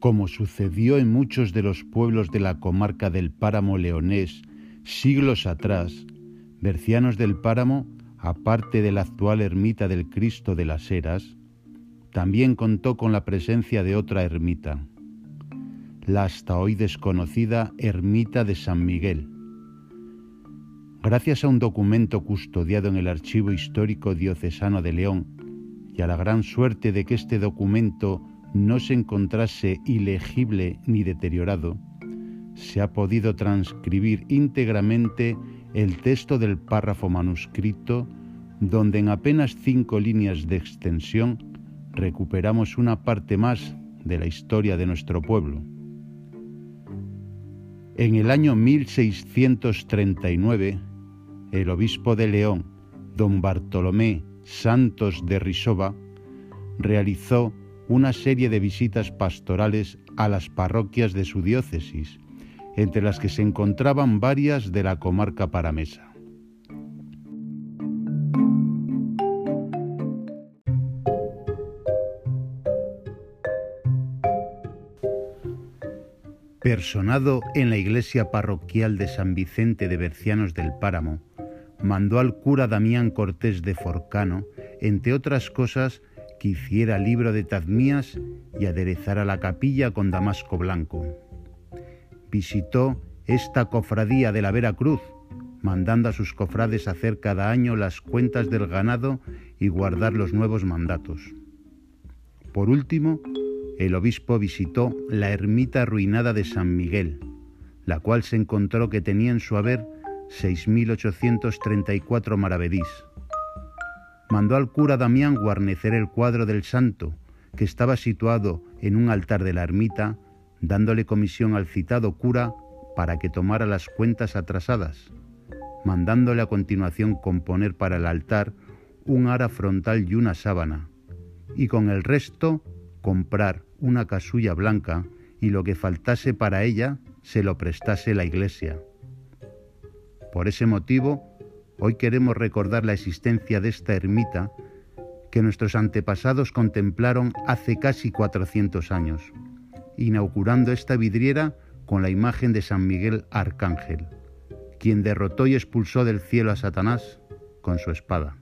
Como sucedió en muchos de los pueblos de la comarca del páramo leonés siglos atrás, Bercianos del Páramo, aparte de la actual ermita del Cristo de las Heras, también contó con la presencia de otra ermita, la hasta hoy desconocida Ermita de San Miguel. Gracias a un documento custodiado en el Archivo Histórico Diocesano de León y a la gran suerte de que este documento no se encontrase ilegible ni deteriorado, se ha podido transcribir íntegramente el texto del párrafo manuscrito donde en apenas cinco líneas de extensión recuperamos una parte más de la historia de nuestro pueblo. En el año 1639, el obispo de León, don Bartolomé Santos de Risova, realizó una serie de visitas pastorales a las parroquias de su diócesis, entre las que se encontraban varias de la comarca paramesa. Personado en la iglesia parroquial de San Vicente de Bercianos del Páramo, mandó al cura Damián Cortés de Forcano, entre otras cosas, que hiciera libro de tazmías y aderezara la capilla con damasco blanco. Visitó esta cofradía de la Vera Cruz, mandando a sus cofrades hacer cada año las cuentas del ganado y guardar los nuevos mandatos. Por último, el obispo visitó la ermita arruinada de San Miguel, la cual se encontró que tenía en su haber 6.834 maravedís mandó al cura Damián guarnecer el cuadro del santo, que estaba situado en un altar de la ermita, dándole comisión al citado cura para que tomara las cuentas atrasadas, mandándole a continuación componer para el altar un ara frontal y una sábana, y con el resto comprar una casulla blanca y lo que faltase para ella se lo prestase la iglesia. Por ese motivo, Hoy queremos recordar la existencia de esta ermita que nuestros antepasados contemplaron hace casi 400 años, inaugurando esta vidriera con la imagen de San Miguel Arcángel, quien derrotó y expulsó del cielo a Satanás con su espada.